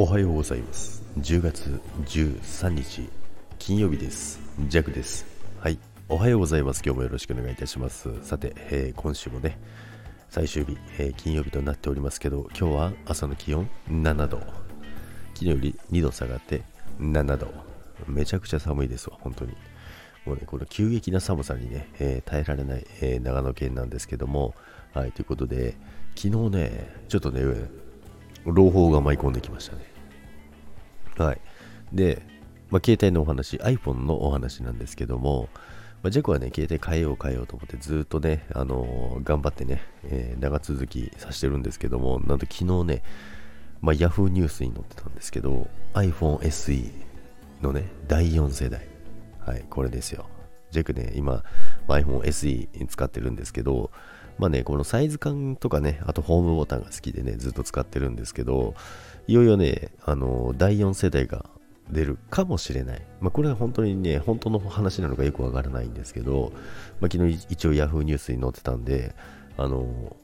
おはようございます。10月13日金曜日です。ジャクです。はい。おはようございます。今日もよろしくお願いいたします。さて、えー、今週もね最終日、えー、金曜日となっておりますけど今日は朝の気温7度。昨日より2度下がって7度。めちゃくちゃ寒いですわ本当に。もうねこの急激な寒さにね、えー、耐えられない、えー、長野県なんですけどもはいということで昨日ねちょっとね朗報が舞い込んできましたね。はい。で、まあ、携帯のお話、iPhone のお話なんですけども、まあ、ジェコはね、携帯変えよう変えようと思ってずっとね、あのー、頑張ってね、えー、長続きさせてるんですけども、なんと昨日ね、まあ、Yahoo ニュースに載ってたんですけど、iPhone SE のね、第4世代。はい、これですよ。ジェクね、今、iPhone SE に使ってるんですけど、まあね、このサイズ感とかね、あとホームボタンが好きでね、ずっと使ってるんですけど、いよいよね、あの、第4世代が出るかもしれない。まあ、これは本当にね、本当の話なのかよくわからないんですけど、まあ、昨日一応 Yahoo ニュースに載ってたんで、あの、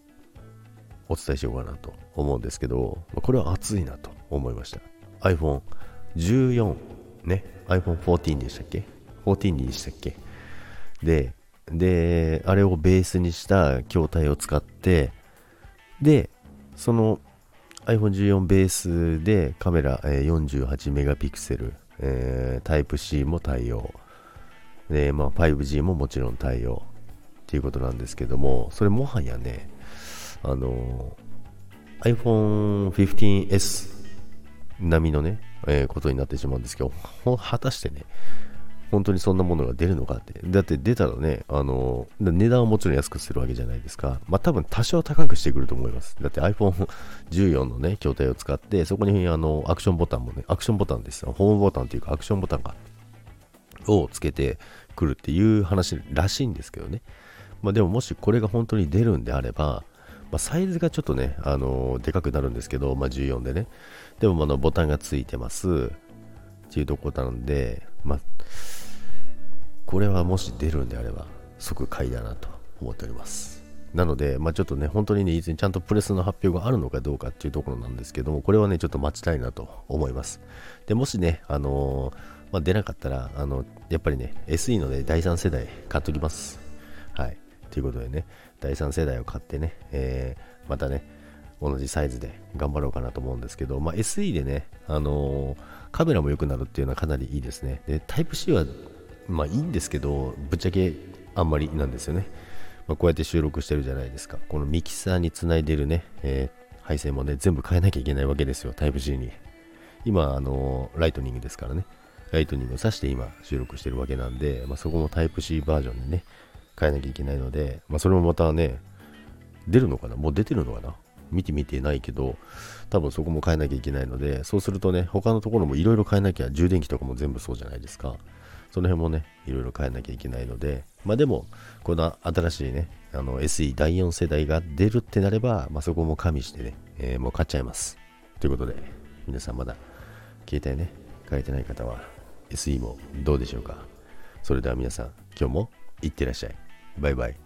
お伝えしようかなと思うんですけど、まあ、これは熱いなと思いました。iPhone 14ね、iPhone 14でしたっけ ?14 でしたっけ？で、で、あれをベースにした筐体を使って、で、その iPhone14 ベースでカメラ、48メガピクセル、えー、タイプ C も対応。で、まあ 5G ももちろん対応っていうことなんですけども、それもはやね、あの、iPhone 15S 並みのね、えー、ことになってしまうんですけど、果たしてね、本当にそんなものが出るのかって。だって出たらね、あの、値段はもちろん安くするわけじゃないですか。まあ多分多少高くしてくると思います。だって iPhone14 のね、筐体を使って、そこにあの、アクションボタンもね、アクションボタンです。ホームボタンっていうかアクションボタンが、をつけてくるっていう話らしいんですけどね。まあでももしこれが本当に出るんであれば、まあ、サイズがちょっとね、あのでかくなるんですけど、まあ、14でね。でも、あの、ボタンがついてます。っていうとこなんで、まあ、これはもし出るんであれば即買いだなと思っておりますなので、まあ、ちょっとね、本当にね、いつにちゃんとプレスの発表があるのかどうかっていうところなんですけども、これはね、ちょっと待ちたいなと思います。で、もしね、あのー、まあ、出なかったら、あの、やっぱりね、SE ので第3世代買っときます。はい。ということでね、第3世代を買ってね、えー、またね、同じサイズで頑張ろうかなと思うんですけど、まあ、SE でね、あのー、カメラも良くなるっていうのはかなりいいですね。で、タイプ C はまあいいんですけど、ぶっちゃけあんまりなんですよね。まあ、こうやって収録してるじゃないですか。このミキサーにつないでるね、えー、配線もね、全部変えなきゃいけないわけですよ、タイプ C に。今、あの、ライトニングですからね。ライトニングを挿して今収録してるわけなんで、まあ、そこもタイプ C バージョンでね、変えなきゃいけないので、まあ、それもまたね、出るのかな？もう出てるのかな？見てみてないけど、多分そこも変えなきゃいけないので、そうするとね、他のところもいろいろ変えなきゃ、充電器とかも全部そうじゃないですか。その辺もね、いろいろ変えなきゃいけないので、まあでも、この新しいね、あの SE 第4世代が出るってなれば、まあそこも加味してね、えー、もう買っちゃいます。ということで、皆さんまだ携帯ね、変えてない方は SE もどうでしょうか。それでは皆さん、今日もいってらっしゃい。バイバイ。